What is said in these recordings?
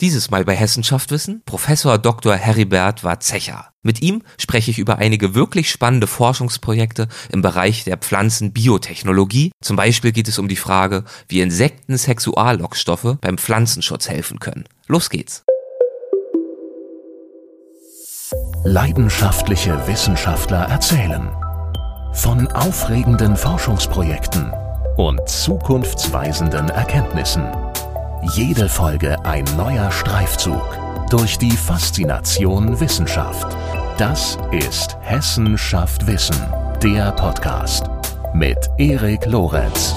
Dieses Mal bei Hessenschaft Wissen Professor Dr. Heribert Warzecher. Mit ihm spreche ich über einige wirklich spannende Forschungsprojekte im Bereich der Pflanzenbiotechnologie. Zum Beispiel geht es um die Frage, wie Insekten Sexuallockstoffe beim Pflanzenschutz helfen können. Los geht's. Leidenschaftliche Wissenschaftler erzählen von aufregenden Forschungsprojekten und zukunftsweisenden Erkenntnissen. Jede Folge ein neuer Streifzug durch die Faszination Wissenschaft. Das ist Hessen schafft Wissen, der Podcast mit Erik Lorenz.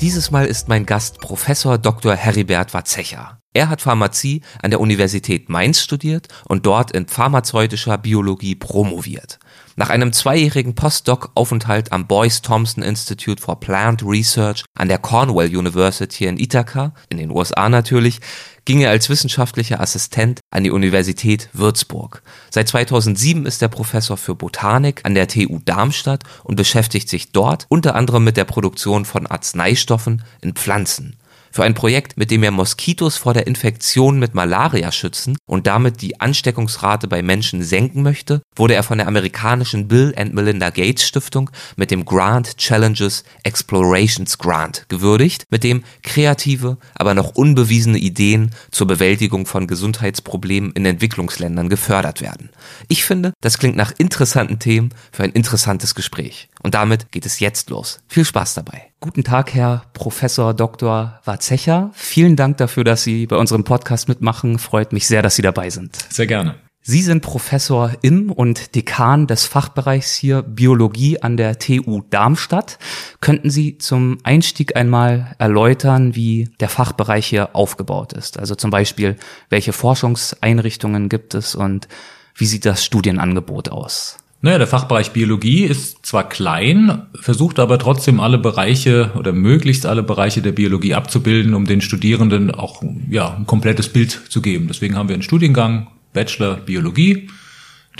Dieses Mal ist mein Gast Professor Dr. Heribert Warzecher. Er hat Pharmazie an der Universität Mainz studiert und dort in pharmazeutischer Biologie promoviert. Nach einem zweijährigen Postdoc-Aufenthalt am Boyce Thompson Institute for Plant Research an der Cornell University in Ithaca, in den USA natürlich, ging er als wissenschaftlicher Assistent an die Universität Würzburg. Seit 2007 ist er Professor für Botanik an der TU Darmstadt und beschäftigt sich dort unter anderem mit der Produktion von Arzneistoffen in Pflanzen für ein Projekt, mit dem er Moskitos vor der Infektion mit Malaria schützen und damit die Ansteckungsrate bei Menschen senken möchte, wurde er von der amerikanischen Bill and Melinda Gates Stiftung mit dem Grant Challenges Explorations Grant gewürdigt, mit dem kreative, aber noch unbewiesene Ideen zur Bewältigung von Gesundheitsproblemen in Entwicklungsländern gefördert werden. Ich finde, das klingt nach interessanten Themen für ein interessantes Gespräch. Und damit geht es jetzt los. Viel Spaß dabei. Guten Tag, Herr Professor Dr. Warzecher. Vielen Dank dafür, dass Sie bei unserem Podcast mitmachen. Freut mich sehr, dass Sie dabei sind. Sehr gerne. Sie sind Professor im und Dekan des Fachbereichs hier Biologie an der TU Darmstadt. Könnten Sie zum Einstieg einmal erläutern, wie der Fachbereich hier aufgebaut ist? Also zum Beispiel, welche Forschungseinrichtungen gibt es und wie sieht das Studienangebot aus? Naja, der Fachbereich Biologie ist zwar klein, versucht aber trotzdem alle Bereiche oder möglichst alle Bereiche der Biologie abzubilden, um den Studierenden auch ja, ein komplettes Bild zu geben. Deswegen haben wir einen Studiengang Bachelor Biologie,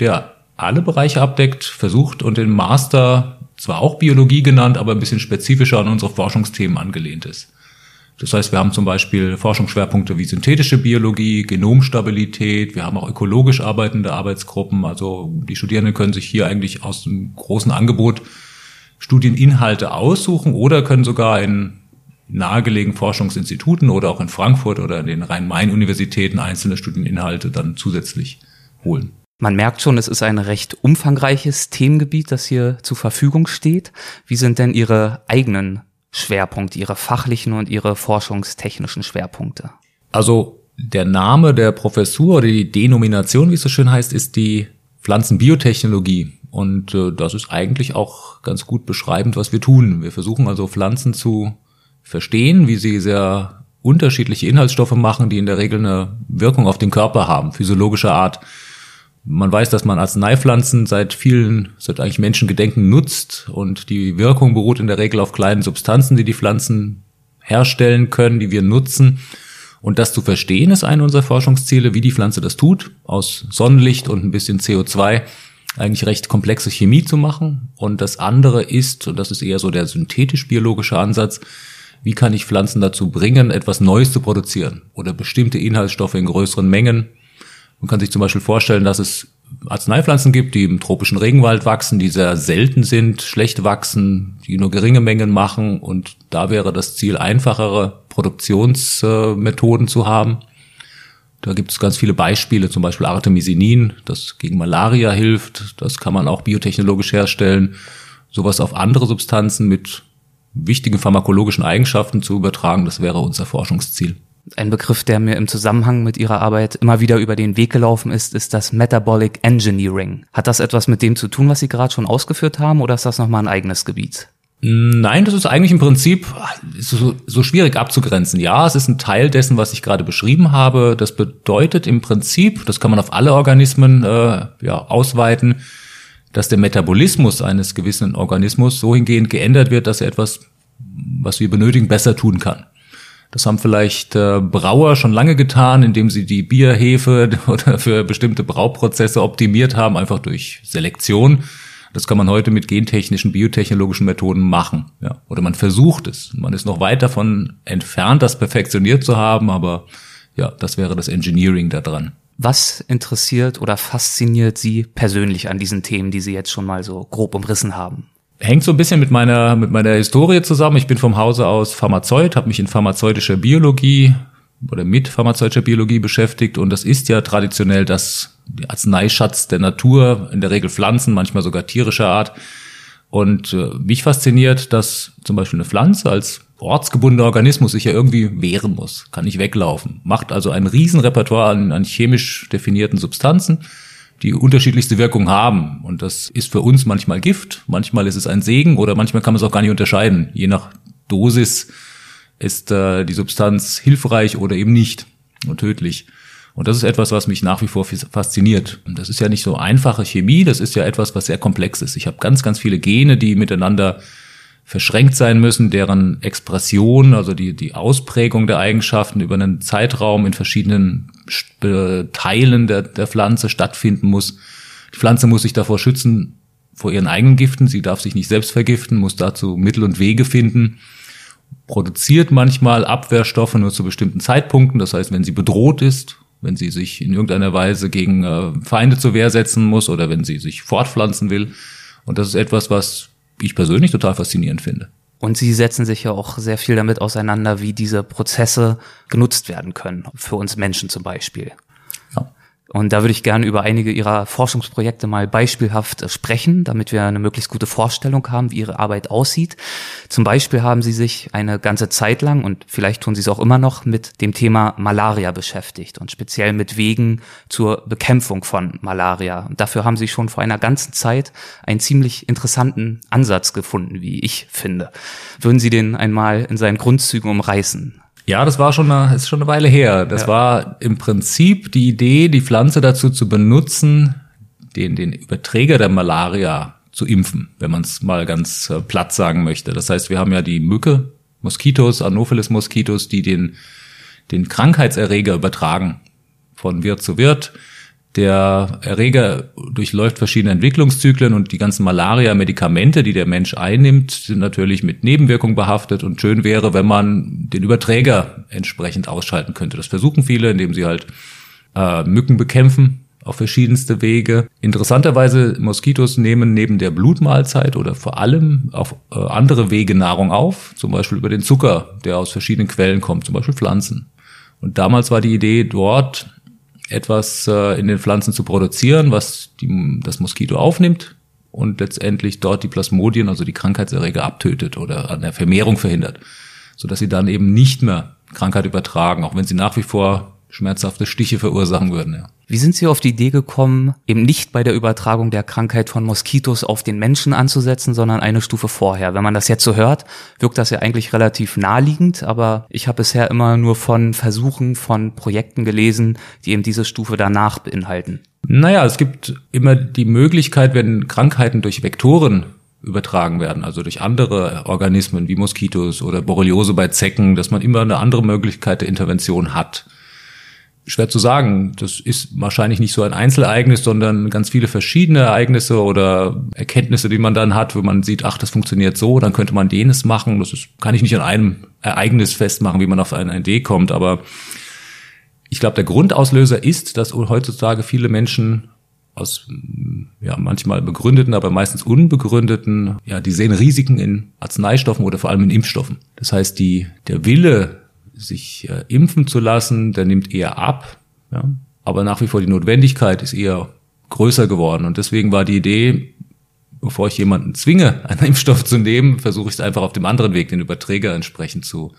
der alle Bereiche abdeckt, versucht und den Master zwar auch Biologie genannt, aber ein bisschen spezifischer an unsere Forschungsthemen angelehnt ist. Das heißt, wir haben zum Beispiel Forschungsschwerpunkte wie synthetische Biologie, Genomstabilität, wir haben auch ökologisch arbeitende Arbeitsgruppen. Also die Studierenden können sich hier eigentlich aus einem großen Angebot Studieninhalte aussuchen oder können sogar in nahegelegenen Forschungsinstituten oder auch in Frankfurt oder in den Rhein-Main-Universitäten einzelne Studieninhalte dann zusätzlich holen. Man merkt schon, es ist ein recht umfangreiches Themengebiet, das hier zur Verfügung steht. Wie sind denn Ihre eigenen Schwerpunkte, Ihre fachlichen und Ihre forschungstechnischen Schwerpunkte? Also der Name der Professur oder die Denomination, wie es so schön heißt, ist die Pflanzenbiotechnologie. Und äh, das ist eigentlich auch ganz gut beschreibend, was wir tun. Wir versuchen also Pflanzen zu verstehen, wie sie sehr unterschiedliche Inhaltsstoffe machen, die in der Regel eine Wirkung auf den Körper haben, physiologischer Art. Man weiß, dass man Arzneipflanzen seit vielen, seit eigentlich Menschengedenken nutzt und die Wirkung beruht in der Regel auf kleinen Substanzen, die die Pflanzen herstellen können, die wir nutzen. Und das zu verstehen ist eine unserer Forschungsziele, wie die Pflanze das tut, aus Sonnenlicht und ein bisschen CO2 eigentlich recht komplexe Chemie zu machen. Und das andere ist, und das ist eher so der synthetisch-biologische Ansatz, wie kann ich Pflanzen dazu bringen, etwas Neues zu produzieren oder bestimmte Inhaltsstoffe in größeren Mengen man kann sich zum Beispiel vorstellen, dass es Arzneipflanzen gibt, die im tropischen Regenwald wachsen, die sehr selten sind, schlecht wachsen, die nur geringe Mengen machen und da wäre das Ziel, einfachere Produktionsmethoden zu haben. Da gibt es ganz viele Beispiele, zum Beispiel Artemisinin, das gegen Malaria hilft. Das kann man auch biotechnologisch herstellen. Sowas auf andere Substanzen mit wichtigen pharmakologischen Eigenschaften zu übertragen, das wäre unser Forschungsziel. Ein Begriff, der mir im Zusammenhang mit Ihrer Arbeit immer wieder über den Weg gelaufen ist, ist das Metabolic Engineering. Hat das etwas mit dem zu tun, was Sie gerade schon ausgeführt haben, oder ist das nochmal ein eigenes Gebiet? Nein, das ist eigentlich im Prinzip so, so, schwierig abzugrenzen. Ja, es ist ein Teil dessen, was ich gerade beschrieben habe. Das bedeutet im Prinzip, das kann man auf alle Organismen äh, ja, ausweiten, dass der Metabolismus eines gewissen Organismus so hingehend geändert wird, dass er etwas, was wir benötigen, besser tun kann. Das haben vielleicht äh, Brauer schon lange getan, indem sie die Bierhefe oder für bestimmte Brauprozesse optimiert haben, einfach durch Selektion. Das kann man heute mit gentechnischen, biotechnologischen Methoden machen. Ja. Oder man versucht es. Man ist noch weit davon entfernt, das perfektioniert zu haben, aber ja, das wäre das Engineering da dran. Was interessiert oder fasziniert Sie persönlich an diesen Themen, die Sie jetzt schon mal so grob umrissen haben? Hängt so ein bisschen mit meiner, mit meiner Historie zusammen. Ich bin vom Hause aus Pharmazeut, habe mich in pharmazeutischer Biologie oder mit pharmazeutischer Biologie beschäftigt und das ist ja traditionell das Arzneischatz der Natur, in der Regel Pflanzen, manchmal sogar tierischer Art. Und äh, mich fasziniert, dass zum Beispiel eine Pflanze als ortsgebundener Organismus sich ja irgendwie wehren muss, kann nicht weglaufen, macht also ein Riesenrepertoire an, an chemisch definierten Substanzen, die unterschiedlichste Wirkungen haben. Und das ist für uns manchmal Gift, manchmal ist es ein Segen oder manchmal kann man es auch gar nicht unterscheiden. Je nach Dosis ist äh, die Substanz hilfreich oder eben nicht und tödlich. Und das ist etwas, was mich nach wie vor fasziniert. Und das ist ja nicht so einfache Chemie, das ist ja etwas, was sehr komplex ist. Ich habe ganz, ganz viele Gene, die miteinander verschränkt sein müssen, deren Expression, also die, die Ausprägung der Eigenschaften über einen Zeitraum in verschiedenen Teilen der, der Pflanze stattfinden muss. Die Pflanze muss sich davor schützen, vor ihren eigenen Giften. Sie darf sich nicht selbst vergiften, muss dazu Mittel und Wege finden, produziert manchmal Abwehrstoffe nur zu bestimmten Zeitpunkten. Das heißt, wenn sie bedroht ist, wenn sie sich in irgendeiner Weise gegen äh, Feinde zur Wehr setzen muss oder wenn sie sich fortpflanzen will. Und das ist etwas, was ich persönlich total faszinierend finde. Und Sie setzen sich ja auch sehr viel damit auseinander, wie diese Prozesse genutzt werden können, für uns Menschen zum Beispiel. Und da würde ich gerne über einige Ihrer Forschungsprojekte mal beispielhaft sprechen, damit wir eine möglichst gute Vorstellung haben, wie Ihre Arbeit aussieht. Zum Beispiel haben Sie sich eine ganze Zeit lang, und vielleicht tun Sie es auch immer noch, mit dem Thema Malaria beschäftigt und speziell mit Wegen zur Bekämpfung von Malaria. Und dafür haben Sie schon vor einer ganzen Zeit einen ziemlich interessanten Ansatz gefunden, wie ich finde. Würden Sie den einmal in seinen Grundzügen umreißen? Ja, das war schon eine, ist schon eine Weile her. Das ja. war im Prinzip die Idee, die Pflanze dazu zu benutzen, den, den Überträger der Malaria zu impfen, wenn man es mal ganz äh, platt sagen möchte. Das heißt, wir haben ja die Mücke, Moskitos, Anopheles-Moskitos, die den, den Krankheitserreger übertragen von Wirt zu Wirt. Der Erreger durchläuft verschiedene Entwicklungszyklen und die ganzen Malaria-Medikamente, die der Mensch einnimmt, sind natürlich mit Nebenwirkungen behaftet und schön wäre, wenn man den Überträger entsprechend ausschalten könnte. Das versuchen viele, indem sie halt äh, Mücken bekämpfen auf verschiedenste Wege. Interessanterweise, Moskitos nehmen neben der Blutmahlzeit oder vor allem auf äh, andere Wege Nahrung auf, zum Beispiel über den Zucker, der aus verschiedenen Quellen kommt, zum Beispiel Pflanzen. Und damals war die Idee, dort etwas äh, in den Pflanzen zu produzieren, was die, das Moskito aufnimmt und letztendlich dort die Plasmodien, also die Krankheitserreger, abtötet oder an der Vermehrung verhindert, sodass sie dann eben nicht mehr Krankheit übertragen, auch wenn sie nach wie vor schmerzhafte Stiche verursachen würden. Ja. Wie sind Sie auf die Idee gekommen, eben nicht bei der Übertragung der Krankheit von Moskitos auf den Menschen anzusetzen, sondern eine Stufe vorher? Wenn man das jetzt so hört, wirkt das ja eigentlich relativ naheliegend, aber ich habe bisher immer nur von Versuchen, von Projekten gelesen, die eben diese Stufe danach beinhalten. Naja, es gibt immer die Möglichkeit, wenn Krankheiten durch Vektoren übertragen werden, also durch andere Organismen wie Moskitos oder Borreliose bei Zecken, dass man immer eine andere Möglichkeit der Intervention hat schwer zu sagen. Das ist wahrscheinlich nicht so ein Einzelereignis, sondern ganz viele verschiedene Ereignisse oder Erkenntnisse, die man dann hat, wo man sieht, ach, das funktioniert so, dann könnte man jenes machen. Das ist, kann ich nicht an einem Ereignis festmachen, wie man auf eine Idee kommt, aber ich glaube, der Grundauslöser ist, dass heutzutage viele Menschen aus ja manchmal begründeten, aber meistens unbegründeten, ja, die sehen Risiken in Arzneistoffen oder vor allem in Impfstoffen. Das heißt, die der Wille sich äh, impfen zu lassen, der nimmt eher ab. Ja? Aber nach wie vor die Notwendigkeit ist eher größer geworden. Und deswegen war die Idee, bevor ich jemanden zwinge, einen Impfstoff zu nehmen, versuche ich es einfach auf dem anderen Weg, den Überträger entsprechend zu,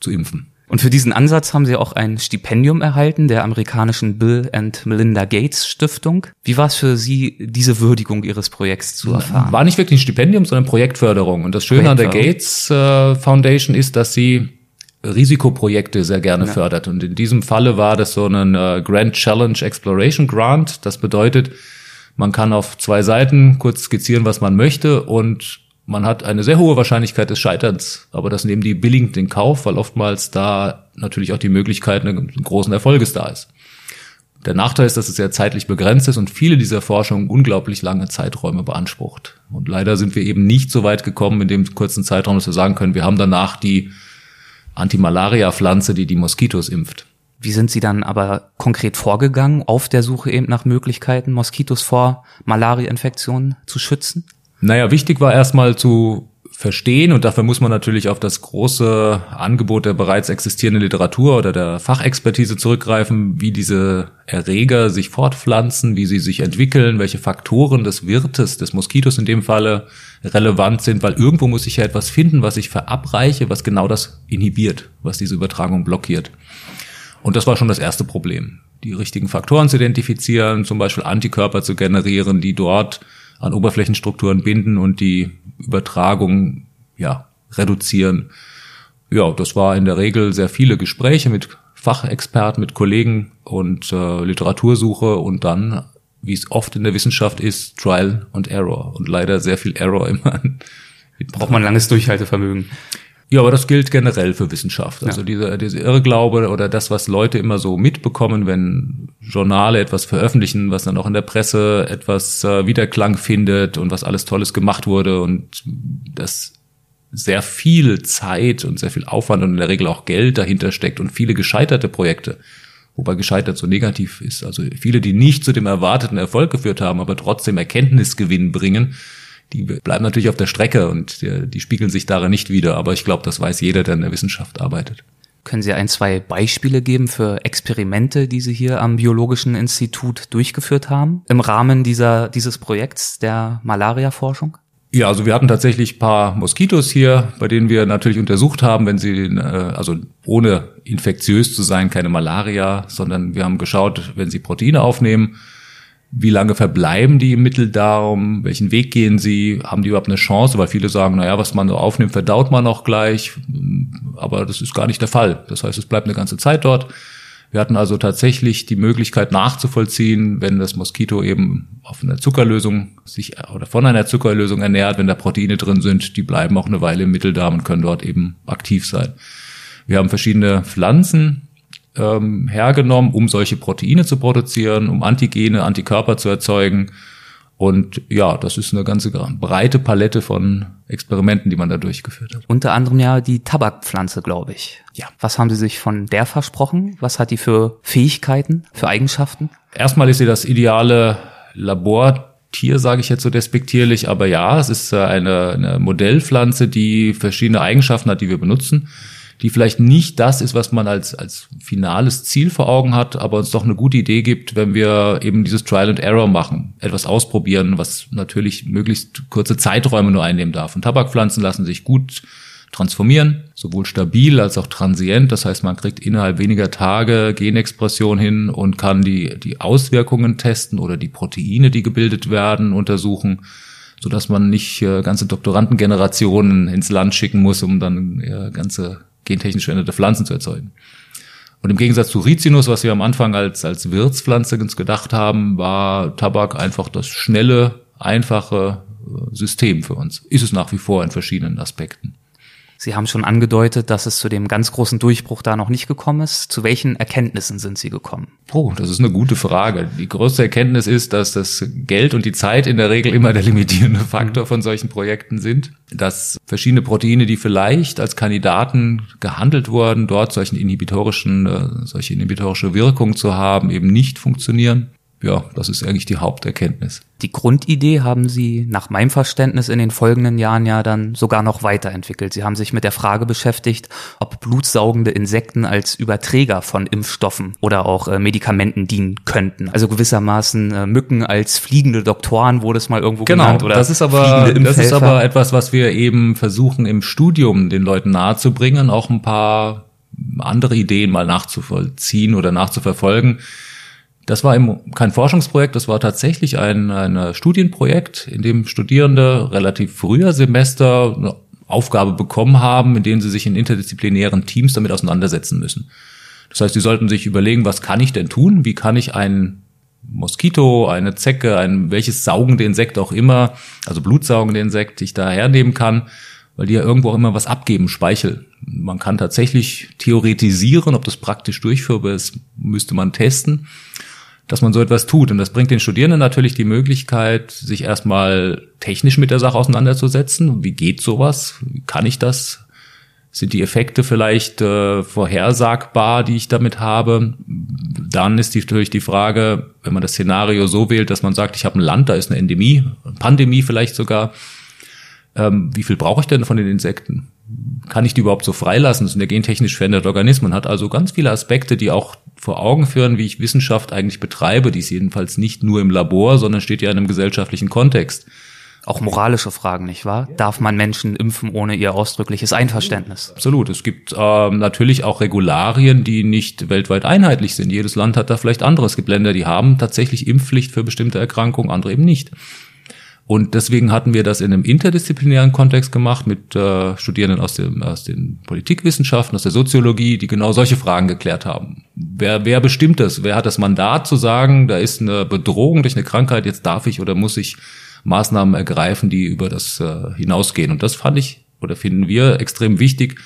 zu impfen. Und für diesen Ansatz haben Sie auch ein Stipendium erhalten der amerikanischen Bill and Melinda Gates Stiftung. Wie war es für Sie, diese Würdigung Ihres Projekts zu erfahren? War nicht wirklich ein Stipendium, sondern Projektförderung. Und das Schöne an der Gates äh, Foundation ist, dass sie Risikoprojekte sehr gerne ja. fördert. Und in diesem Falle war das so ein äh, Grand Challenge Exploration Grant. Das bedeutet, man kann auf zwei Seiten kurz skizzieren, was man möchte und man hat eine sehr hohe Wahrscheinlichkeit des Scheiterns, aber das nehmen die billigend in Kauf, weil oftmals da natürlich auch die Möglichkeit eines großen Erfolges da ist. Der Nachteil ist, dass es sehr zeitlich begrenzt ist und viele dieser Forschungen unglaublich lange Zeiträume beansprucht. Und leider sind wir eben nicht so weit gekommen in dem kurzen Zeitraum, dass wir sagen können, wir haben danach die Antimalaria-Pflanze, die die Moskitos impft. Wie sind Sie dann aber konkret vorgegangen auf der Suche eben nach Möglichkeiten, Moskitos vor Malaria-Infektionen zu schützen? Naja, wichtig war erstmal zu verstehen und dafür muss man natürlich auf das große Angebot der bereits existierenden Literatur oder der Fachexpertise zurückgreifen, wie diese Erreger sich fortpflanzen, wie sie sich entwickeln, welche Faktoren des Wirtes, des Moskitos in dem Falle relevant sind, weil irgendwo muss ich ja etwas finden, was ich verabreiche, was genau das inhibiert, was diese Übertragung blockiert. Und das war schon das erste Problem. Die richtigen Faktoren zu identifizieren, zum Beispiel Antikörper zu generieren, die dort an Oberflächenstrukturen binden und die Übertragung ja, reduzieren. Ja, das war in der Regel sehr viele Gespräche mit Fachexperten, mit Kollegen und äh, Literatursuche und dann, wie es oft in der Wissenschaft ist, Trial und Error und leider sehr viel Error immer. Braucht man langes Durchhaltevermögen. Ja, aber das gilt generell für Wissenschaft. Also ja. dieser, dieser Irrglaube oder das, was Leute immer so mitbekommen, wenn Journale etwas veröffentlichen, was dann auch in der Presse etwas äh, Wiederklang findet und was alles Tolles gemacht wurde und das sehr viel Zeit und sehr viel Aufwand und in der Regel auch Geld dahinter steckt und viele gescheiterte Projekte. Wobei gescheitert so negativ ist. Also viele, die nicht zu dem erwarteten Erfolg geführt haben, aber trotzdem Erkenntnisgewinn bringen die bleiben natürlich auf der Strecke und die, die spiegeln sich darin nicht wieder. Aber ich glaube, das weiß jeder, der in der Wissenschaft arbeitet. Können Sie ein, zwei Beispiele geben für Experimente, die Sie hier am Biologischen Institut durchgeführt haben im Rahmen dieser, dieses Projekts der Malaria-Forschung? Ja, also wir hatten tatsächlich paar Moskitos hier, bei denen wir natürlich untersucht haben, wenn sie, äh, also ohne infektiös zu sein, keine Malaria, sondern wir haben geschaut, wenn sie Proteine aufnehmen, wie lange verbleiben die im Mitteldarm? Welchen Weg gehen sie? Haben die überhaupt eine Chance? Weil viele sagen, naja, was man so aufnimmt, verdaut man auch gleich. Aber das ist gar nicht der Fall. Das heißt, es bleibt eine ganze Zeit dort. Wir hatten also tatsächlich die Möglichkeit nachzuvollziehen, wenn das Moskito eben auf einer Zuckerlösung sich oder von einer Zuckerlösung ernährt, wenn da Proteine drin sind, die bleiben auch eine Weile im Mitteldarm und können dort eben aktiv sein. Wir haben verschiedene Pflanzen ähm, hergenommen, um solche Proteine zu produzieren, um Antigene, Antikörper zu erzeugen. Und ja, das ist eine ganze breite Palette von Experimenten, die man da durchgeführt hat. Unter anderem ja die Tabakpflanze, glaube ich. Ja. Was haben Sie sich von der versprochen? Was hat die für Fähigkeiten, für Eigenschaften? Erstmal ist sie das ideale Labortier, sage ich jetzt so despektierlich, aber ja, es ist äh, eine, eine Modellpflanze, die verschiedene Eigenschaften hat, die wir benutzen die vielleicht nicht das ist, was man als, als finales Ziel vor Augen hat, aber uns doch eine gute Idee gibt, wenn wir eben dieses Trial and Error machen, etwas ausprobieren, was natürlich möglichst kurze Zeiträume nur einnehmen darf. Und Tabakpflanzen lassen sich gut transformieren, sowohl stabil als auch transient. Das heißt, man kriegt innerhalb weniger Tage Genexpression hin und kann die, die Auswirkungen testen oder die Proteine, die gebildet werden, untersuchen so dass man nicht äh, ganze Doktorandengenerationen ins Land schicken muss, um dann äh, ganze gentechnisch veränderte Pflanzen zu erzeugen. Und im Gegensatz zu Rizinus, was wir am Anfang als, als Wirtspflanze uns gedacht haben, war Tabak einfach das schnelle, einfache äh, System für uns. Ist es nach wie vor in verschiedenen Aspekten. Sie haben schon angedeutet, dass es zu dem ganz großen Durchbruch da noch nicht gekommen ist. Zu welchen Erkenntnissen sind Sie gekommen? Oh, das ist eine gute Frage. Die größte Erkenntnis ist, dass das Geld und die Zeit in der Regel immer der limitierende Faktor von solchen Projekten sind. Dass verschiedene Proteine, die vielleicht als Kandidaten gehandelt wurden, dort solchen inhibitorischen, äh, solche inhibitorische Wirkung zu haben, eben nicht funktionieren ja, das ist eigentlich die Haupterkenntnis. Die Grundidee haben Sie nach meinem Verständnis in den folgenden Jahren ja dann sogar noch weiterentwickelt. Sie haben sich mit der Frage beschäftigt, ob blutsaugende Insekten als Überträger von Impfstoffen oder auch äh, Medikamenten dienen könnten. Also gewissermaßen äh, Mücken als fliegende Doktoren wurde es mal irgendwo genau, genannt. Oder das ist aber das ist aber etwas, was wir eben versuchen im Studium den Leuten nahezubringen, auch ein paar andere Ideen mal nachzuvollziehen oder nachzuverfolgen das war kein Forschungsprojekt, das war tatsächlich ein, ein Studienprojekt, in dem Studierende relativ früher Semester eine Aufgabe bekommen haben, in denen sie sich in interdisziplinären Teams damit auseinandersetzen müssen. Das heißt, sie sollten sich überlegen, was kann ich denn tun? Wie kann ich ein Moskito, eine Zecke, ein welches saugende Insekt auch immer, also blutsaugende Insekt ich da hernehmen kann, weil die ja irgendwo auch immer was abgeben, Speichel. Man kann tatsächlich theoretisieren, ob das praktisch durchführbar ist, müsste man testen dass man so etwas tut. Und das bringt den Studierenden natürlich die Möglichkeit, sich erstmal technisch mit der Sache auseinanderzusetzen. Wie geht sowas? Kann ich das Sind die Effekte vielleicht äh, vorhersagbar, die ich damit habe? Dann ist die, natürlich die Frage, wenn man das Szenario so wählt, dass man sagt, ich habe ein Land, da ist eine Endemie, Pandemie vielleicht sogar. Ähm, wie viel brauche ich denn von den Insekten? Kann ich die überhaupt so freilassen? Das sind ja gentechnisch veränderte Organismen, hat also ganz viele Aspekte, die auch vor Augen führen, wie ich Wissenschaft eigentlich betreibe. Die ist jedenfalls nicht nur im Labor, sondern steht ja in einem gesellschaftlichen Kontext auch moralische Fragen, nicht wahr? Darf man Menschen impfen ohne ihr ausdrückliches Einverständnis? Absolut. Es gibt ähm, natürlich auch Regularien, die nicht weltweit einheitlich sind. Jedes Land hat da vielleicht andere. Es gibt Länder, die haben tatsächlich Impfpflicht für bestimmte Erkrankungen, andere eben nicht. Und deswegen hatten wir das in einem interdisziplinären Kontext gemacht mit äh, Studierenden aus, dem, aus den Politikwissenschaften, aus der Soziologie, die genau solche Fragen geklärt haben. Wer, wer bestimmt das? Wer hat das Mandat zu sagen, da ist eine Bedrohung durch eine Krankheit, jetzt darf ich oder muss ich Maßnahmen ergreifen, die über das äh, hinausgehen. Und das fand ich oder finden wir extrem wichtig,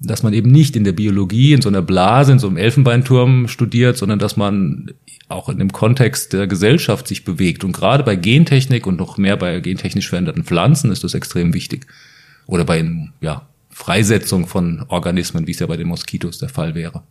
dass man eben nicht in der Biologie, in so einer Blase, in so einem Elfenbeinturm studiert, sondern dass man auch in dem Kontext der Gesellschaft sich bewegt. Und gerade bei Gentechnik und noch mehr bei gentechnisch veränderten Pflanzen ist das extrem wichtig. Oder bei ja, Freisetzung von Organismen, wie es ja bei den Moskitos der Fall wäre.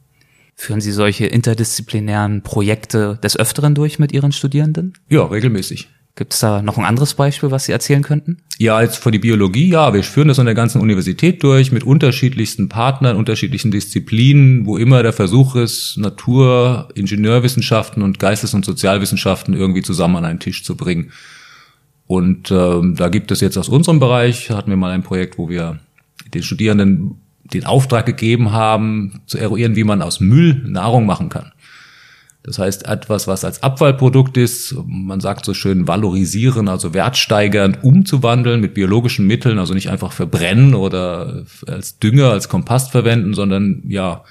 Führen Sie solche interdisziplinären Projekte des Öfteren durch mit Ihren Studierenden? Ja, regelmäßig. Gibt es da noch ein anderes Beispiel, was Sie erzählen könnten? Ja, jetzt für die Biologie, ja, wir führen das an der ganzen Universität durch mit unterschiedlichsten Partnern, unterschiedlichen Disziplinen, wo immer der Versuch ist, Natur, Ingenieurwissenschaften und Geistes- und Sozialwissenschaften irgendwie zusammen an einen Tisch zu bringen. Und ähm, da gibt es jetzt aus unserem Bereich, hatten wir mal ein Projekt, wo wir den Studierenden den Auftrag gegeben haben, zu eruieren, wie man aus Müll Nahrung machen kann. Das heißt, etwas, was als Abfallprodukt ist, man sagt so schön valorisieren, also wertsteigernd umzuwandeln mit biologischen Mitteln, also nicht einfach verbrennen oder als Dünger, als Kompast verwenden, sondern ja,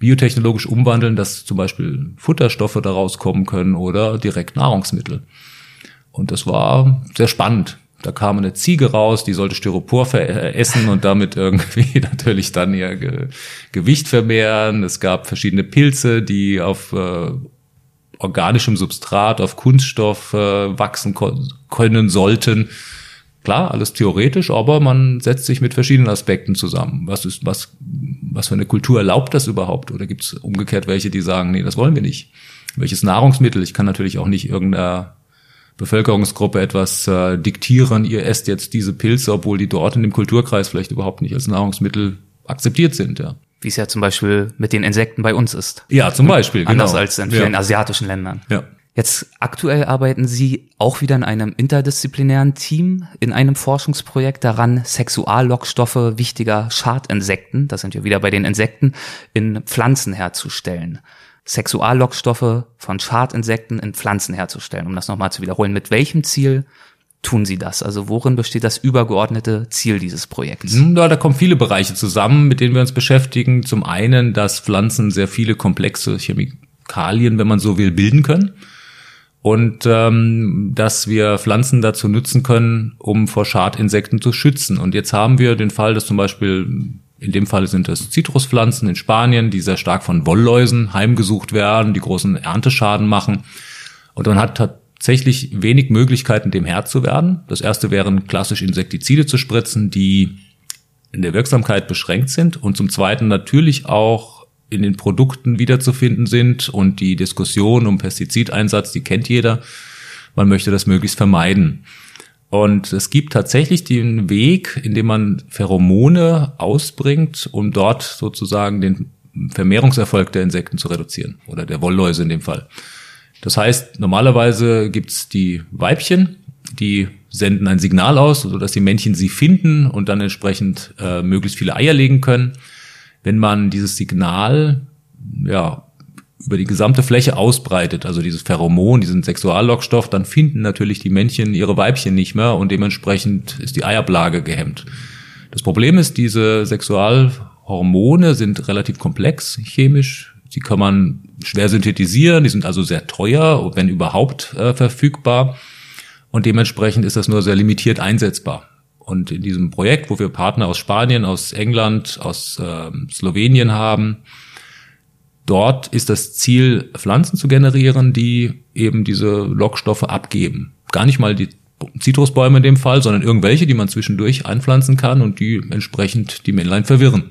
biotechnologisch umwandeln, dass zum Beispiel Futterstoffe daraus kommen können oder direkt Nahrungsmittel. Und das war sehr spannend. Da kam eine Ziege raus, die sollte Styropor essen und damit irgendwie natürlich dann ihr Ge Gewicht vermehren. Es gab verschiedene Pilze, die auf äh, organischem Substrat, auf Kunststoff äh, wachsen können sollten. Klar, alles theoretisch, aber man setzt sich mit verschiedenen Aspekten zusammen. Was ist, was, was für eine Kultur erlaubt das überhaupt? Oder gibt es umgekehrt welche, die sagen, nee, das wollen wir nicht? Welches Nahrungsmittel? Ich kann natürlich auch nicht irgendeiner Bevölkerungsgruppe etwas äh, diktieren, ihr esst jetzt diese Pilze, obwohl die dort in dem Kulturkreis vielleicht überhaupt nicht als Nahrungsmittel akzeptiert sind, ja wie es ja zum Beispiel mit den Insekten bei uns ist. Ja, zum Beispiel. Anders genau. als in vielen ja. asiatischen Ländern. Ja. Jetzt aktuell arbeiten Sie auch wieder in einem interdisziplinären Team in einem Forschungsprojekt daran, Sexuallockstoffe wichtiger Schadinsekten, das sind ja wieder bei den Insekten, in Pflanzen herzustellen. Sexuallockstoffe von Schadinsekten in Pflanzen herzustellen, um das nochmal zu wiederholen. Mit welchem Ziel tun Sie das? Also worin besteht das übergeordnete Ziel dieses Projekts? Ja, da kommen viele Bereiche zusammen, mit denen wir uns beschäftigen. Zum einen, dass Pflanzen sehr viele komplexe Chemikalien, wenn man so will, bilden können. Und ähm, dass wir Pflanzen dazu nutzen können, um vor Schadinsekten zu schützen. Und jetzt haben wir den Fall, dass zum Beispiel in dem Fall sind es Zitruspflanzen in Spanien, die sehr stark von Wollläusen heimgesucht werden, die großen Ernteschaden machen. Und man hat tatsächlich wenig Möglichkeiten, dem Herr zu werden. Das erste wären klassisch Insektizide zu spritzen, die in der Wirksamkeit beschränkt sind und zum zweiten natürlich auch in den Produkten wiederzufinden sind und die Diskussion um Pestizideinsatz, die kennt jeder. Man möchte das möglichst vermeiden. Und es gibt tatsächlich den Weg, in dem man Pheromone ausbringt, um dort sozusagen den Vermehrungserfolg der Insekten zu reduzieren oder der Wollläuse in dem Fall. Das heißt, normalerweise gibt's die Weibchen, die senden ein Signal aus, sodass die Männchen sie finden und dann entsprechend äh, möglichst viele Eier legen können. Wenn man dieses Signal ja, über die gesamte Fläche ausbreitet, also dieses Pheromon, diesen Sexuallockstoff, dann finden natürlich die Männchen ihre Weibchen nicht mehr und dementsprechend ist die Eiablage gehemmt. Das Problem ist, diese Sexualhormone sind relativ komplex chemisch. Sie kann man schwer synthetisieren, die sind also sehr teuer, wenn überhaupt äh, verfügbar. Und dementsprechend ist das nur sehr limitiert einsetzbar. Und in diesem Projekt, wo wir Partner aus Spanien, aus England, aus äh, Slowenien haben, dort ist das Ziel, Pflanzen zu generieren, die eben diese Lockstoffe abgeben. Gar nicht mal die Zitrusbäume in dem Fall, sondern irgendwelche, die man zwischendurch einpflanzen kann und die entsprechend die Männlein verwirren.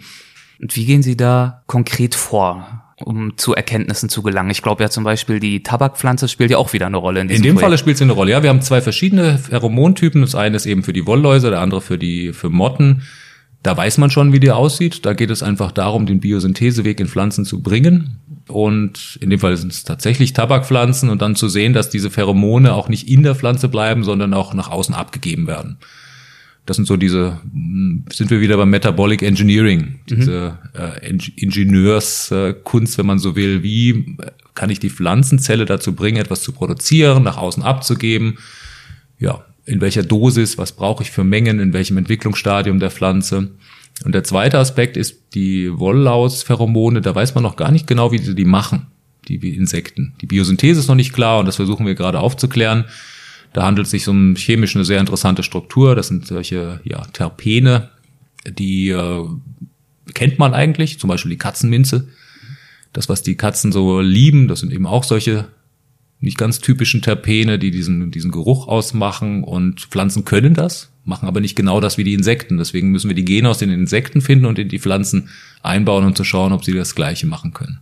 Und wie gehen Sie da konkret vor? Um zu Erkenntnissen zu gelangen. Ich glaube ja zum Beispiel, die Tabakpflanze spielt ja auch wieder eine Rolle in diesem In dem Projekt. Falle spielt sie eine Rolle. Ja, wir haben zwei verschiedene Pheromontypen. Das eine ist eben für die Wollläuse, der andere für die für Motten. Da weiß man schon, wie die aussieht. Da geht es einfach darum, den Biosyntheseweg in Pflanzen zu bringen. Und in dem Fall sind es tatsächlich Tabakpflanzen und dann zu sehen, dass diese Pheromone auch nicht in der Pflanze bleiben, sondern auch nach außen abgegeben werden. Das sind so diese, hm, sind wir wieder beim Metabolic Engineering, diese äh, Eng- Ingenieurskunst, wenn man so will. Wie kann ich die Pflanzenzelle dazu bringen, etwas zu produzieren, nach außen abzugeben? Ja, in welcher Dosis, was brauche ich für Mengen, in welchem Entwicklungsstadium der Pflanze? Und der zweite Aspekt ist die Wollauspheromone. Da weiß man noch gar nicht genau, wie sie die machen, die Insekten. Die Biosynthese ist noch nicht klar und das versuchen wir gerade aufzuklären. Da handelt es sich um chemisch eine sehr interessante Struktur. Das sind solche ja, Terpene, die äh, kennt man eigentlich, zum Beispiel die Katzenminze. Das, was die Katzen so lieben, das sind eben auch solche nicht ganz typischen Terpene, die diesen, diesen Geruch ausmachen. Und Pflanzen können das, machen aber nicht genau das wie die Insekten. Deswegen müssen wir die Gene aus den Insekten finden und in die Pflanzen einbauen, um zu schauen, ob sie das Gleiche machen können.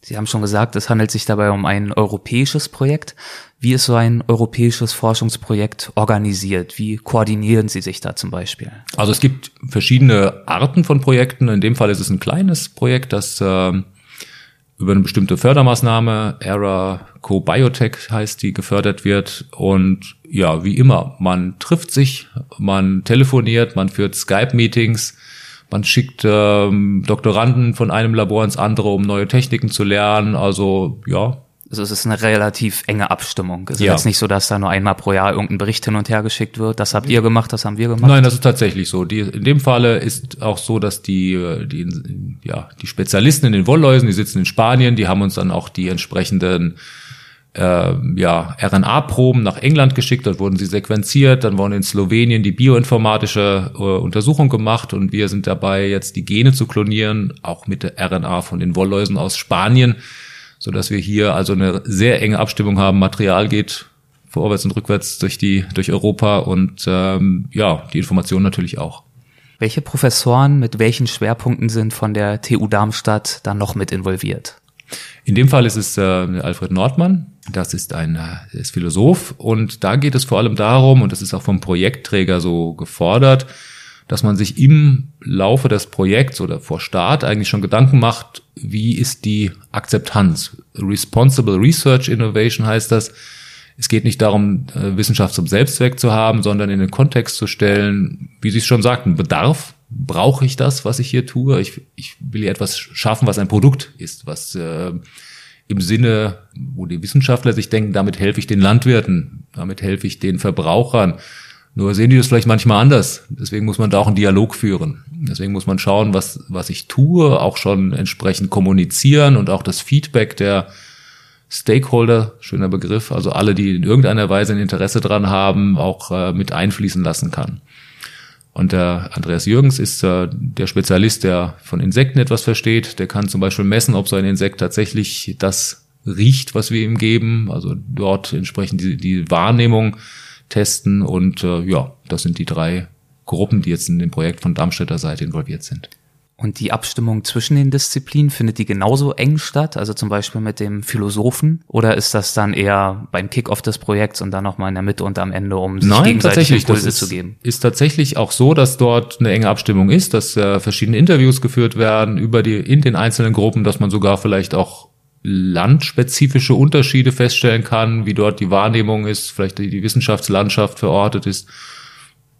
Sie haben schon gesagt, es handelt sich dabei um ein europäisches Projekt. Wie ist so ein europäisches Forschungsprojekt organisiert? Wie koordinieren Sie sich da zum Beispiel? Also es gibt verschiedene Arten von Projekten. In dem Fall ist es ein kleines Projekt, das ähm, über eine bestimmte Fördermaßnahme, ERA Co-Biotech heißt die, gefördert wird. Und ja, wie immer, man trifft sich, man telefoniert, man führt Skype-Meetings, man schickt ähm, Doktoranden von einem Labor ins andere, um neue Techniken zu lernen. Also ja, Also es ist eine relativ enge Abstimmung. Es ist Ja. jetzt nicht so, dass da nur einmal pro Jahr irgendein Bericht hin und her geschickt wird. Das habt ihr gemacht, das haben wir gemacht. Nein, das ist tatsächlich so. Die, in dem Falle ist auch so, dass die, die, ja, die Spezialisten in den Wollläusen, die sitzen in Spanien, die haben uns dann auch die entsprechenden äh, ja, RNA-Proben nach England geschickt, dort wurden sie sequenziert, dann wurden in Slowenien die bioinformatische äh, Untersuchung gemacht und wir sind dabei, jetzt die Gene zu klonieren, auch mit der RNA von den Wollläusen aus Spanien, so dass wir hier also eine sehr enge Abstimmung haben. Material geht vorwärts und rückwärts durch die durch Europa und ähm, ja die Information natürlich auch. Welche Professoren mit welchen Schwerpunkten sind von der TU Darmstadt da noch mit involviert? In dem Fall ist es äh, Alfred Nordmann. Das ist ein äh, ist Philosoph und da geht es vor allem darum und das ist auch vom Projektträger so gefordert, dass man sich im Laufe des Projekts oder vor Start eigentlich schon Gedanken macht, wie ist die Akzeptanz? Responsible Research Innovation heißt das. Es geht nicht darum, äh, Wissenschaft zum Selbstzweck zu haben, sondern in den Kontext zu stellen, wie Sie es schon sagten, Bedarf. Brauche ich das, was ich hier tue? Ich, ich will hier etwas schaffen, was ein Produkt ist, was äh, im Sinne, wo die Wissenschaftler sich denken, damit helfe ich den Landwirten, damit helfe ich den Verbrauchern. Nur sehen die das vielleicht manchmal anders. Deswegen muss man da auch einen Dialog führen. Deswegen muss man schauen, was, was ich tue, auch schon entsprechend kommunizieren und auch das Feedback der Stakeholder, schöner Begriff, also alle, die in irgendeiner Weise ein Interesse dran haben, auch äh, mit einfließen lassen kann. Und der Andreas Jürgens ist äh, der Spezialist, der von Insekten etwas versteht. Der kann zum Beispiel messen, ob so ein Insekt tatsächlich das riecht, was wir ihm geben. Also dort entsprechend die, die Wahrnehmung testen. Und äh, ja, das sind die drei Gruppen, die jetzt in dem Projekt von Darmstädter Seite involviert sind. Und die Abstimmung zwischen den Disziplinen, findet die genauso eng statt? Also zum Beispiel mit dem Philosophen? Oder ist das dann eher beim Kickoff des Projekts und dann nochmal in der Mitte und am Ende, um sich Nein, gegenseitig Impulse zu geben? ist tatsächlich auch so, dass dort eine enge Abstimmung ist, dass äh, verschiedene Interviews geführt werden über die in den einzelnen Gruppen, dass man sogar vielleicht auch landspezifische Unterschiede feststellen kann, wie dort die Wahrnehmung ist, vielleicht die, die Wissenschaftslandschaft verortet ist.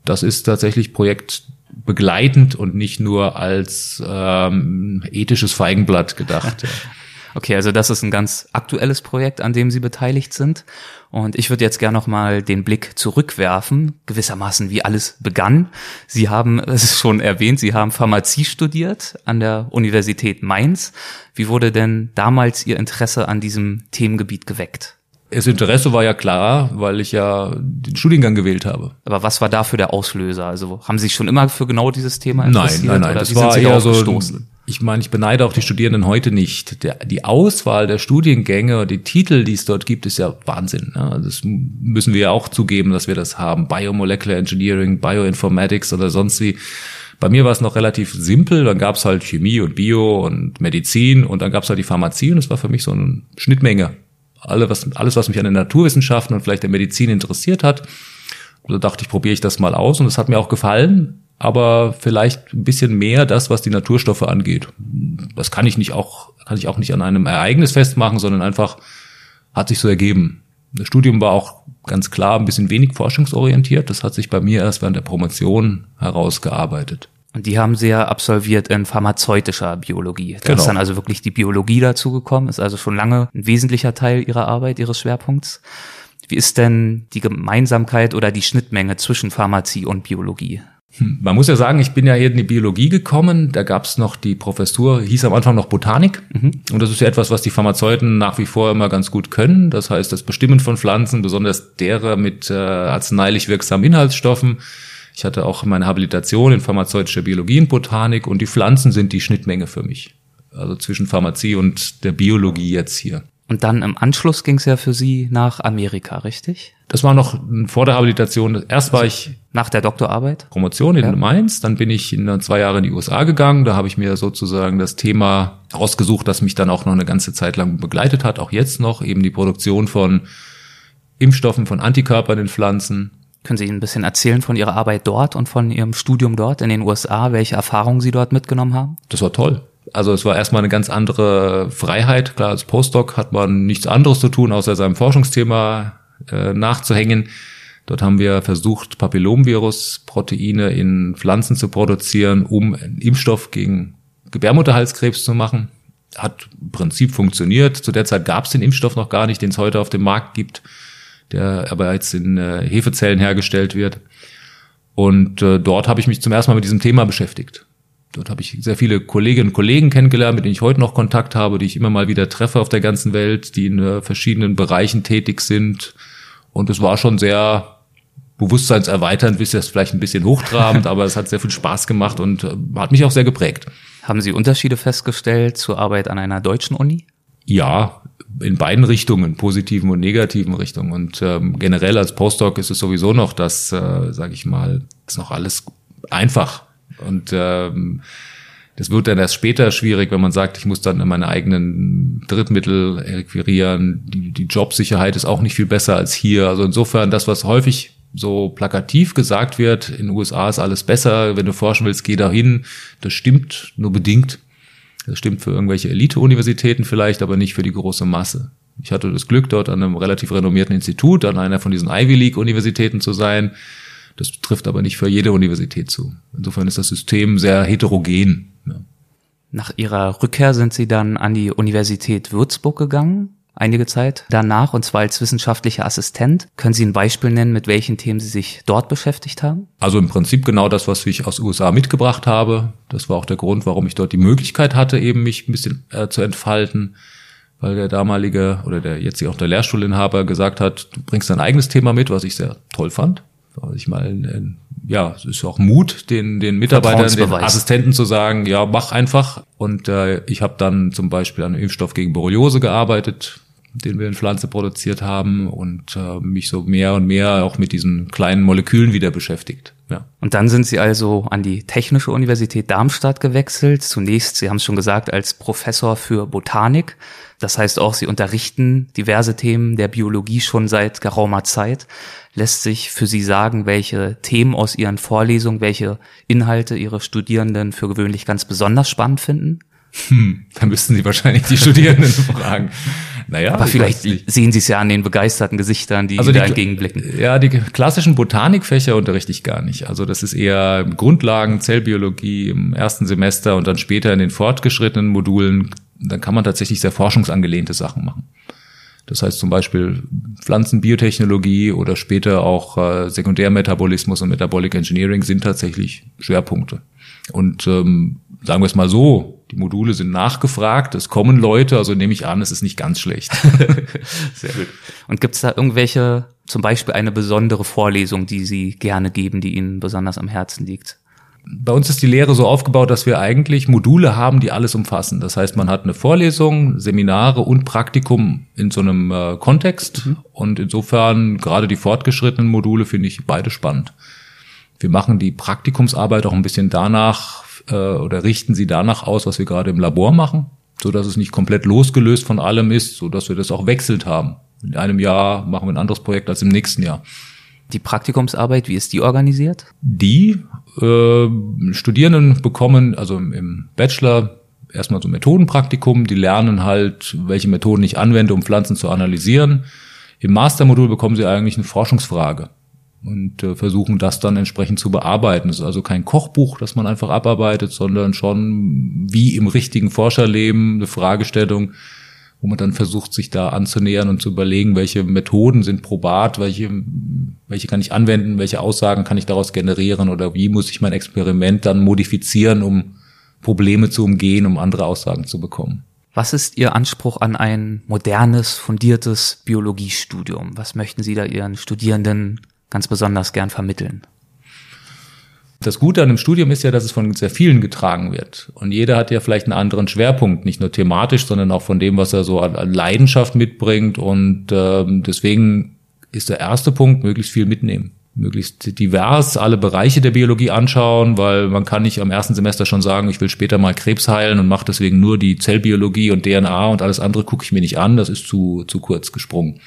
Das ist tatsächlich projektbegleitend und nicht nur als ähm, ethisches Feigenblatt gedacht. Okay, also das ist ein ganz aktuelles Projekt, an dem Sie beteiligt sind. Und ich würde jetzt gerne nochmal den Blick zurückwerfen, gewissermaßen wie alles begann. Sie haben, es ist schon erwähnt, Sie haben Pharmazie studiert an der Universität Mainz. Wie wurde denn damals Ihr Interesse an diesem Themengebiet geweckt? Das Interesse war ja klar, weil ich ja den Studiengang gewählt habe. Aber was war dafür der Auslöser? Also haben Sie sich schon immer für genau dieses Thema Nein, interessiert? nein, nein. Oder Das war eher so. gestoßen? Ich meine, ich beneide auch die Studierenden heute nicht. Der, die Auswahl der Studiengänge, die Titel, die es dort gibt, ist ja Wahnsinn. Ne? Das müssen wir ja auch zugeben, dass wir das haben. Biomolecular Engineering, Bioinformatics oder sonst wie. Bei mir war es noch relativ simpel. Dann gab es halt Chemie und Bio und Medizin und dann gab es halt die Pharmazie und es war für mich so eine Schnittmenge. Alle, was, alles, was mich an den Naturwissenschaften und vielleicht der Medizin interessiert hat. Da dachte ich, probiere ich das mal aus und es hat mir auch gefallen, aber vielleicht ein bisschen mehr das, was die Naturstoffe angeht. Das kann ich nicht auch, kann ich auch nicht an einem Ereignis festmachen, sondern einfach hat sich so ergeben. Das Studium war auch ganz klar ein bisschen wenig forschungsorientiert. Das hat sich bei mir erst während der Promotion herausgearbeitet. Und die haben Sie ja absolviert in pharmazeutischer Biologie. Da genau. ist dann also wirklich die Biologie dazugekommen, ist also schon lange ein wesentlicher Teil Ihrer Arbeit, Ihres Schwerpunkts. Wie ist denn die Gemeinsamkeit oder die Schnittmenge zwischen Pharmazie und Biologie? Hm, man muss ja sagen, ich bin ja hier in die Biologie gekommen. Da gab es noch die Professur, hieß am Anfang noch Botanik. Mhm. Und das ist ja etwas, was die Pharmazeuten nach wie vor immer ganz gut können. Das heißt, das Bestimmen von Pflanzen, besonders derer mit äh, arzneilich wirksamen Inhaltsstoffen. Ich hatte auch meine Habilitation in pharmazeutischer Biologie und Botanik und die Pflanzen sind die Schnittmenge für mich. Also zwischen Pharmazie und der Biologie jetzt hier. Und dann im Anschluss ging es ja für Sie nach Amerika, richtig? Das war noch vor der Habilitation. Erst war ich nach der Doktorarbeit Promotion in ja. Mainz, dann bin ich in zwei Jahre in die USA gegangen. Da habe ich mir sozusagen das Thema ausgesucht, das mich dann auch noch eine ganze Zeit lang begleitet hat, auch jetzt noch eben die Produktion von Impfstoffen, von Antikörpern in Pflanzen. Können Sie ein bisschen erzählen von Ihrer Arbeit dort und von Ihrem Studium dort in den USA, welche Erfahrungen Sie dort mitgenommen haben? Das war toll. Also es war erstmal eine ganz andere Freiheit. Klar, als Postdoc hat man nichts anderes zu tun, außer seinem Forschungsthema äh, nachzuhängen. Dort haben wir versucht, Papillomvirus-Proteine in Pflanzen zu produzieren, um einen Impfstoff gegen Gebärmutterhalskrebs zu machen. Hat im Prinzip funktioniert. Zu der Zeit gab es den Impfstoff noch gar nicht, den es heute auf dem Markt gibt, der aber jetzt in äh, Hefezellen hergestellt wird. Und äh, dort habe ich mich zum ersten Mal mit diesem Thema beschäftigt. Dort habe ich sehr viele Kolleginnen und Kollegen kennengelernt, mit denen ich heute noch Kontakt habe, die ich immer mal wieder treffe auf der ganzen Welt, die in äh, verschiedenen Bereichen tätig sind. Und es war schon sehr bewusstseinserweiternd, ist jetzt vielleicht ein bisschen hochtrabend, aber es hat sehr viel Spaß gemacht und äh, hat mich auch sehr geprägt. Haben Sie Unterschiede festgestellt zur Arbeit an einer deutschen Uni? Ja, in beiden Richtungen, positiven und negativen Richtungen. Und ähm, generell als Postdoc ist es sowieso noch, dass, äh, sage ich mal, ist noch alles einfach und ähm, das wird dann erst später schwierig, wenn man sagt, ich muss dann meine eigenen Drittmittel requirieren. Die, die Jobsicherheit ist auch nicht viel besser als hier. Also insofern, das, was häufig so plakativ gesagt wird, in den USA ist alles besser, wenn du forschen willst, geh dahin. Das stimmt nur bedingt. Das stimmt für irgendwelche Elite-Universitäten vielleicht, aber nicht für die große Masse. Ich hatte das Glück, dort an einem relativ renommierten Institut, an einer von diesen Ivy League-Universitäten zu sein das trifft aber nicht für jede Universität zu. Insofern ist das System sehr heterogen. Ja. Nach Ihrer Rückkehr sind Sie dann an die Universität Würzburg gegangen, einige Zeit danach, und zwar als wissenschaftlicher Assistent. Können Sie ein Beispiel nennen, mit welchen Themen Sie sich dort beschäftigt haben? Also im Prinzip genau das, was ich aus USA mitgebracht habe. Das war auch der Grund, warum ich dort die Möglichkeit hatte, eben mich ein bisschen äh, zu entfalten weil der damalige oder der jetzt auch der Lehrstuhlinhaber gesagt hat, du bringst dein eigenes Thema mit, was ich sehr toll fand ich mal, ja, es ist auch Mut, den, den Mitarbeitern, den Assistenten zu sagen, ja, mach einfach. Und äh, ich habe dann zum Beispiel an einem Impfstoff gegen Borreliose gearbeitet, den wir in Pflanze produziert haben und äh, mich so mehr und mehr auch mit diesen kleinen Molekülen wieder beschäftigt. Ja. Und dann sind Sie also an die Technische Universität Darmstadt gewechselt. Zunächst, Sie haben es schon gesagt, als Professor für Botanik. Das heißt auch, Sie unterrichten diverse Themen der Biologie schon seit geraumer Zeit. Lässt sich für Sie sagen, welche Themen aus Ihren Vorlesungen, welche Inhalte Ihre Studierenden für gewöhnlich ganz besonders spannend finden? Hm, da müssten Sie wahrscheinlich die Studierenden fragen. Naja, aber vielleicht sehen Sie es ja an den begeisterten Gesichtern, die, also die da entgegenblicken. Ja, die klassischen Botanikfächer unterrichte ich gar nicht. Also das ist eher Grundlagen, Zellbiologie im ersten Semester und dann später in den fortgeschrittenen Modulen. Dann kann man tatsächlich sehr forschungsangelehnte Sachen machen. Das heißt zum Beispiel Pflanzenbiotechnologie oder später auch äh, Sekundärmetabolismus und Metabolic Engineering sind tatsächlich Schwerpunkte. Und ähm, sagen wir es mal so, die Module sind nachgefragt, es kommen Leute, also nehme ich an, es ist nicht ganz schlecht. Sehr gut. Und gibt es da irgendwelche, zum Beispiel eine besondere Vorlesung, die Sie gerne geben, die Ihnen besonders am Herzen liegt? Bei uns ist die Lehre so aufgebaut, dass wir eigentlich Module haben, die alles umfassen. Das heißt, man hat eine Vorlesung, Seminare und Praktikum in so einem äh, Kontext. Mhm. Und insofern gerade die fortgeschrittenen Module finde ich beide spannend. Wir machen die Praktikumsarbeit auch ein bisschen danach äh, oder richten sie danach aus, was wir gerade im Labor machen, so dass es nicht komplett losgelöst von allem ist, so dass wir das auch wechselt haben. In einem Jahr machen wir ein anderes Projekt als im nächsten Jahr. Die Praktikumsarbeit, wie ist die organisiert? Die äh, Studierenden bekommen, also im Bachelor, erstmal so Methodenpraktikum, die lernen halt, welche Methoden ich anwende, um Pflanzen zu analysieren. Im Mastermodul bekommen sie eigentlich eine Forschungsfrage und äh, versuchen das dann entsprechend zu bearbeiten. Es ist also kein Kochbuch, das man einfach abarbeitet, sondern schon wie im richtigen Forscherleben eine Fragestellung, wo man dann versucht, sich da anzunähern und zu überlegen, welche Methoden sind probat, welche, welche kann ich anwenden, welche Aussagen kann ich daraus generieren oder wie muss ich mein Experiment dann modifizieren, um Probleme zu umgehen, um andere Aussagen zu bekommen. Was ist Ihr Anspruch an ein modernes, fundiertes Biologiestudium? Was möchten Sie da Ihren Studierenden ganz besonders gern vermitteln? Das Gute an dem Studium ist ja, dass es von sehr vielen getragen wird. Und jeder hat ja vielleicht einen anderen Schwerpunkt, nicht nur thematisch, sondern auch von dem, was er so an Leidenschaft mitbringt. Und ähm, deswegen ist der erste Punkt, möglichst viel mitnehmen. Möglichst divers alle Bereiche der Biologie anschauen, weil man kann nicht am ersten Semester schon sagen, ich will später mal Krebs heilen und mache deswegen nur die Zellbiologie und DNA und alles andere gucke ich mir nicht an. Das ist zu, zu kurz gesprungen.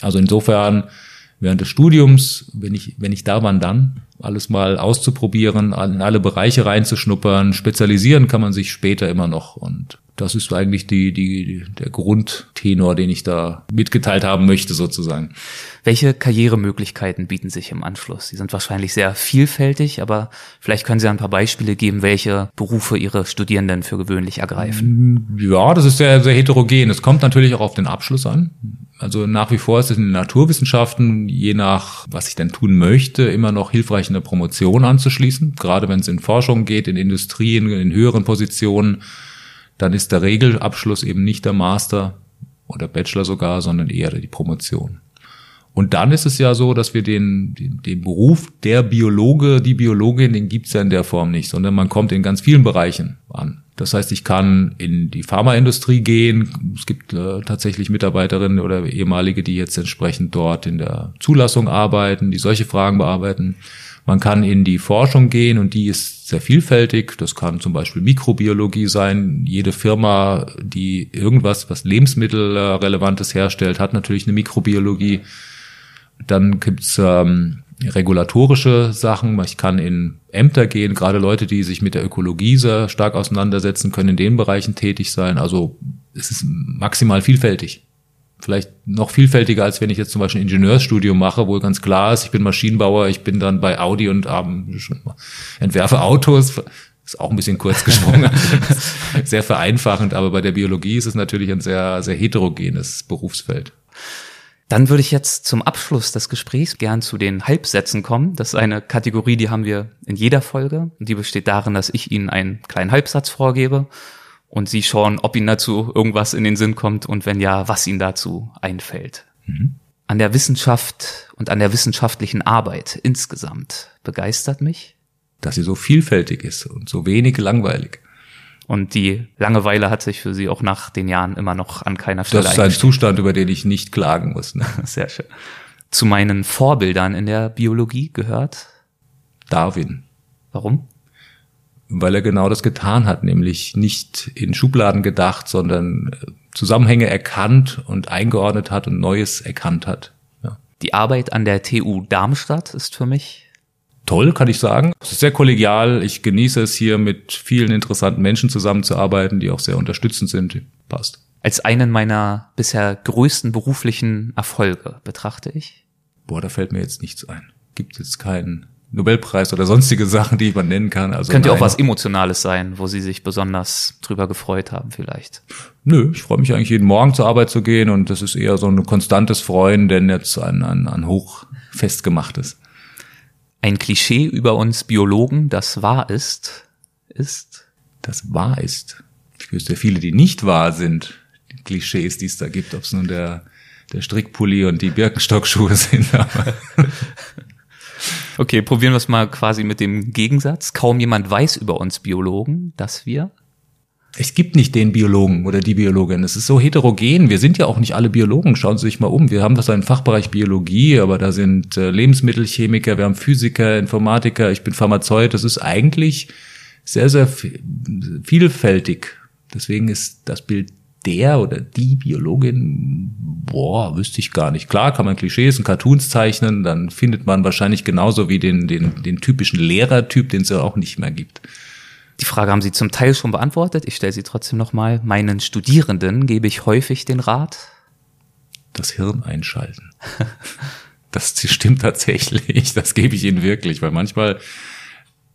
Also insofern während des Studiums, wenn ich, wenn ich da war, dann alles mal auszuprobieren, in alle Bereiche reinzuschnuppern. Spezialisieren kann man sich später immer noch. Und das ist eigentlich die, die, der Grundtenor, den ich da mitgeteilt haben möchte, sozusagen. Welche Karrieremöglichkeiten bieten sich im Anschluss? Sie sind wahrscheinlich sehr vielfältig, aber vielleicht können Sie ein paar Beispiele geben, welche Berufe Ihre Studierenden für gewöhnlich ergreifen. Ja, das ist sehr, sehr heterogen. Es kommt natürlich auch auf den Abschluss an. Also nach wie vor ist es in den Naturwissenschaften, je nach, was ich denn tun möchte, immer noch hilfreich, eine Promotion anzuschließen. Gerade wenn es in Forschung geht, in Industrien, in höheren Positionen, dann ist der Regelabschluss eben nicht der Master oder Bachelor sogar, sondern eher die Promotion. Und dann ist es ja so, dass wir den, den, den Beruf der Biologe, die Biologin, den gibt's ja in der Form nicht, sondern man kommt in ganz vielen Bereichen an. Das heißt, ich kann in die Pharmaindustrie gehen. Es gibt äh, tatsächlich Mitarbeiterinnen oder ehemalige, die jetzt entsprechend dort in der Zulassung arbeiten, die solche Fragen bearbeiten. Man kann in die Forschung gehen und die ist sehr vielfältig. Das kann zum Beispiel Mikrobiologie sein. Jede Firma, die irgendwas, was Lebensmittelrelevantes herstellt, hat natürlich eine Mikrobiologie. Dann gibt's ähm, regulatorische Sachen. Ich kann in Ämter gehen. Gerade Leute, die sich mit der Ökologie sehr stark auseinandersetzen, können in den Bereichen tätig sein. Also es ist maximal vielfältig. Vielleicht noch vielfältiger, als wenn ich jetzt zum Beispiel ein Ingenieursstudium mache, wo ganz klar ist, ich bin Maschinenbauer, ich bin dann bei Audi und ähm, entwerfe Autos. Ist auch ein bisschen kurz gesprungen. sehr vereinfachend, aber bei der Biologie ist es natürlich ein sehr, sehr heterogenes Berufsfeld. Dann würde ich jetzt zum Abschluss des Gesprächs gern zu den Halbsätzen kommen. Das ist eine Kategorie, die haben wir in jeder Folge. Und die besteht darin, dass ich Ihnen einen kleinen Halbsatz vorgebe und Sie schauen, ob Ihnen dazu irgendwas in den Sinn kommt und wenn ja, was Ihnen dazu einfällt. Mhm. An der Wissenschaft und an der wissenschaftlichen Arbeit insgesamt begeistert mich. Dass sie so vielfältig ist und so wenig langweilig. Und die Langeweile hat sich für sie auch nach den Jahren immer noch an keiner Stelle Das ist ein Zustand, über den ich nicht klagen muss. Ne? Sehr schön. Zu meinen Vorbildern in der Biologie gehört? Darwin. Warum? Weil er genau das getan hat, nämlich nicht in Schubladen gedacht, sondern äh, Zusammenhänge erkannt und eingeordnet hat und Neues erkannt hat. Ja. Die Arbeit an der TU Darmstadt ist für mich toll, kann ich sagen. Es ist sehr kollegial. Ich genieße es hier mit vielen interessanten Menschen zusammenzuarbeiten, die auch sehr unterstützend sind. Passt. Als einen meiner bisher größten beruflichen Erfolge betrachte ich. Boah, da fällt mir jetzt nichts ein. Gibt es keinen Nobelpreis oder sonstige Sachen, die man nennen kann. Also Könnte ja auch was Emotionales sein, wo Sie sich besonders drüber gefreut haben vielleicht. Nö, ich freue mich eigentlich jeden Morgen zur Arbeit zu gehen und das ist eher so ein konstantes Freuen, denn jetzt an, an, an hochfestgemachtes. Ein Klischee über uns Biologen, das wahr ist, ist? Das wahr ist. Ich wüsste viele, die nicht wahr sind. Die Klischees, die es da gibt, ob es nun der, der Strickpulli und die Birkenstockschuhe sind. Okay, probieren wir es mal quasi mit dem Gegensatz. Kaum jemand weiß über uns Biologen, dass wir es gibt nicht den Biologen oder die Biologin. Es ist so heterogen. Wir sind ja auch nicht alle Biologen. Schauen Sie sich mal um. Wir haben das einen Fachbereich Biologie, aber da sind äh, Lebensmittelchemiker, wir haben Physiker, Informatiker, ich bin Pharmazeut. Das ist eigentlich sehr, sehr vielfältig. Deswegen ist das Bild der oder die Biologin, boah, wüsste ich gar nicht. Klar kann man Klischees und Cartoons zeichnen, dann findet man wahrscheinlich genauso wie den, den, den typischen Lehrertyp, den es ja auch nicht mehr gibt. Die Frage haben Sie zum Teil schon beantwortet. Ich stelle sie trotzdem nochmal. Meinen Studierenden gebe ich häufig den Rat. Das Hirn einschalten. das stimmt tatsächlich. Das gebe ich Ihnen wirklich, weil manchmal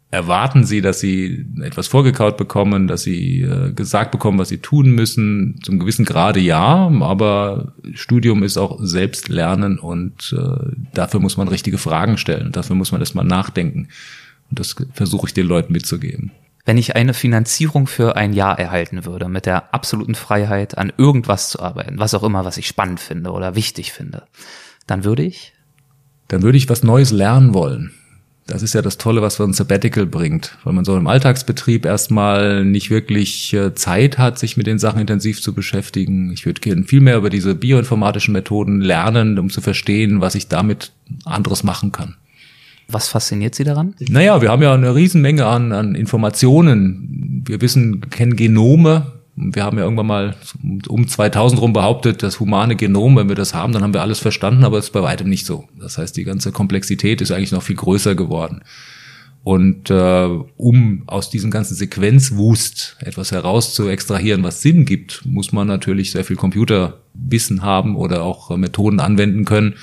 erwarten sie, dass sie etwas vorgekaut bekommen, dass sie äh, gesagt bekommen, was sie tun müssen. Zum gewissen Grade ja, aber Studium ist auch Selbstlernen und äh, dafür muss man richtige Fragen stellen. Dafür muss man erstmal nachdenken. Und das versuche ich den Leuten mitzugeben. Wenn ich eine Finanzierung für ein Jahr erhalten würde, mit der absoluten Freiheit, an irgendwas zu arbeiten, was auch immer, was ich spannend finde oder wichtig finde, dann würde ich? Dann würde ich was Neues lernen wollen. Das ist ja das Tolle, was so ein Sabbatical bringt, weil man so im Alltagsbetrieb erstmal nicht wirklich äh, Zeit hat, sich mit den Sachen intensiv zu beschäftigen. Ich würde gerne viel mehr über diese bioinformatischen Methoden lernen, um zu verstehen, was ich damit anderes machen kann. Was fasziniert Sie daran? Naja, wir haben ja eine Riesenmenge an, an Informationen. Wir wissen, kennen Genome. Wir haben ja irgendwann mal um 2000 rum behauptet, das humane Genom, wenn wir das haben, dann haben wir alles verstanden, aber es ist bei weitem nicht so. Das heißt, die ganze Komplexität ist eigentlich noch viel größer geworden. Und äh, um aus diesem ganzen Sequenzwust etwas heraus zu extrahieren, was Sinn gibt, muss man natürlich sehr viel Computerwissen haben oder auch äh, Methoden anwenden können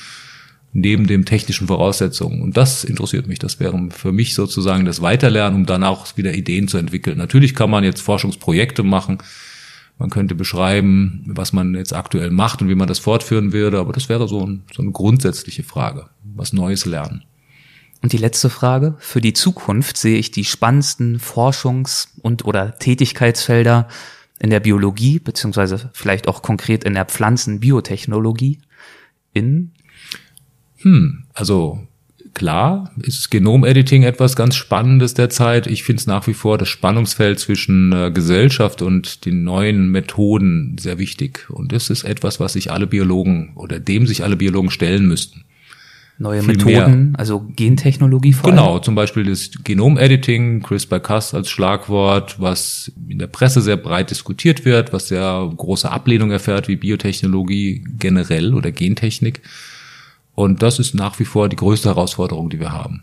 neben den technischen Voraussetzungen. Und das interessiert mich. Das wäre für mich sozusagen das Weiterlernen, um dann auch wieder Ideen zu entwickeln. Natürlich kann man jetzt Forschungsprojekte machen. Man könnte beschreiben, was man jetzt aktuell macht und wie man das fortführen würde. Aber das wäre so, ein, so eine grundsätzliche Frage. Was Neues lernen. Und die letzte Frage. Für die Zukunft sehe ich die spannendsten Forschungs- und oder Tätigkeitsfelder in der Biologie, beziehungsweise vielleicht auch konkret in der Pflanzenbiotechnologie in hm, also klar ist Genomediting etwas ganz Spannendes derzeit. Ich finde es nach wie vor das Spannungsfeld zwischen äh, Gesellschaft und den neuen Methoden sehr wichtig. Und das ist etwas, was sich alle Biologen oder dem sich alle Biologen stellen müssten. Neue Viel Methoden, mehr. also Gentechnologie vor Genau, zum Beispiel das Genomediting, CRISPR-Cas als Schlagwort, was in der Presse sehr breit diskutiert wird, was sehr große Ablehnung erfährt, wie Biotechnologie generell oder Gentechnik. Und das ist nach wie vor die größte Herausforderung, die wir haben.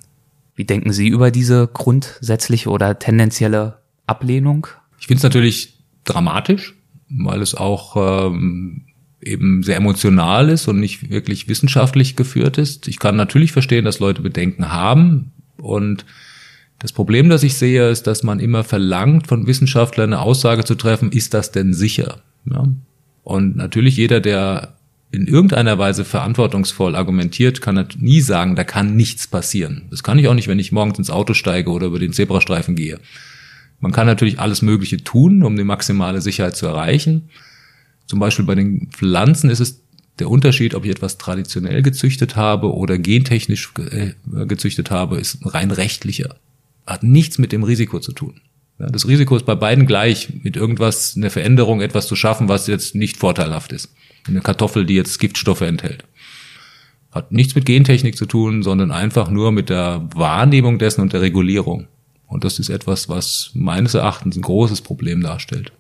Wie denken Sie über diese grundsätzliche oder tendenzielle Ablehnung? Ich finde es natürlich dramatisch, weil es auch ähm, eben sehr emotional ist und nicht wirklich wissenschaftlich geführt ist. Ich kann natürlich verstehen, dass Leute Bedenken haben und das Problem, das ich sehe, ist, dass man immer verlangt, von Wissenschaftlern eine Aussage zu treffen, ist das denn sicher? Ja? Und natürlich jeder, der in irgendeiner Weise verantwortungsvoll argumentiert, kann er nie sagen, da kann nichts passieren. Das kann ich auch nicht, wenn ich morgens ins Auto steige oder über den Zebrastreifen gehe. Man kann natürlich alles Mögliche tun, um die maximale Sicherheit zu erreichen. Zum Beispiel bei den Pflanzen ist es der Unterschied, ob ich etwas traditionell gezüchtet habe oder gentechnisch äh, gezüchtet habe, ist rein rechtlicher. Hat nichts mit dem Risiko zu tun. Das Risiko ist bei beiden gleich, mit irgendwas, eine Veränderung, etwas zu schaffen, was jetzt nicht vorteilhaft ist eine Kartoffel, die jetzt Giftstoffe enthält. Hat nichts mit Gentechnik zu tun, sondern einfach nur mit der Wahrnehmung dessen und der Regulierung. Und das ist etwas, was meines Erachtens ein großes Problem darstellt.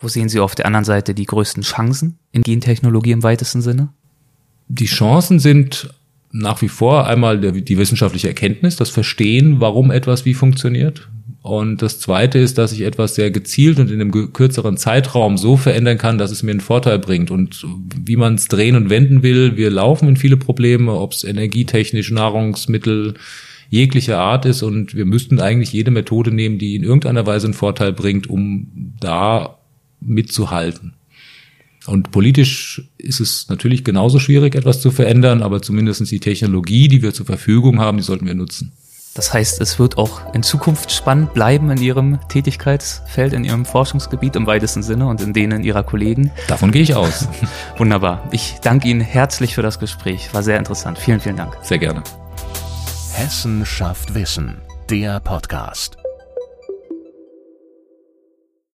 Wo sehen Sie auf der anderen Seite die größten Chancen in Gentechnologie im weitesten Sinne? Die Chancen sind nach wie vor einmal die wissenschaftliche Erkenntnis, das Verstehen, warum etwas wie funktioniert. Und das Zweite ist, dass ich etwas sehr gezielt und in einem kürzeren Zeitraum so verändern kann, dass es mir einen Vorteil bringt. Und wie man es drehen und wenden will, wir laufen in viele Probleme, ob es energietechnisch, Nahrungsmittel jeglicher Art ist. Und wir müssten eigentlich jede Methode nehmen, die in irgendeiner Weise einen Vorteil bringt, um da mitzuhalten. Und politisch ist es natürlich genauso schwierig, etwas zu verändern, aber zumindest die Technologie, die wir zur Verfügung haben, die sollten wir nutzen. Das heißt, es wird auch in Zukunft spannend bleiben in Ihrem Tätigkeitsfeld, in Ihrem Forschungsgebiet im weitesten Sinne und in denen Ihrer Kollegen. Davon gehe ich aus. Wunderbar. Ich danke Ihnen herzlich für das Gespräch. War sehr interessant. Vielen, vielen Dank. Sehr gerne. Hessen schafft Wissen, der Podcast.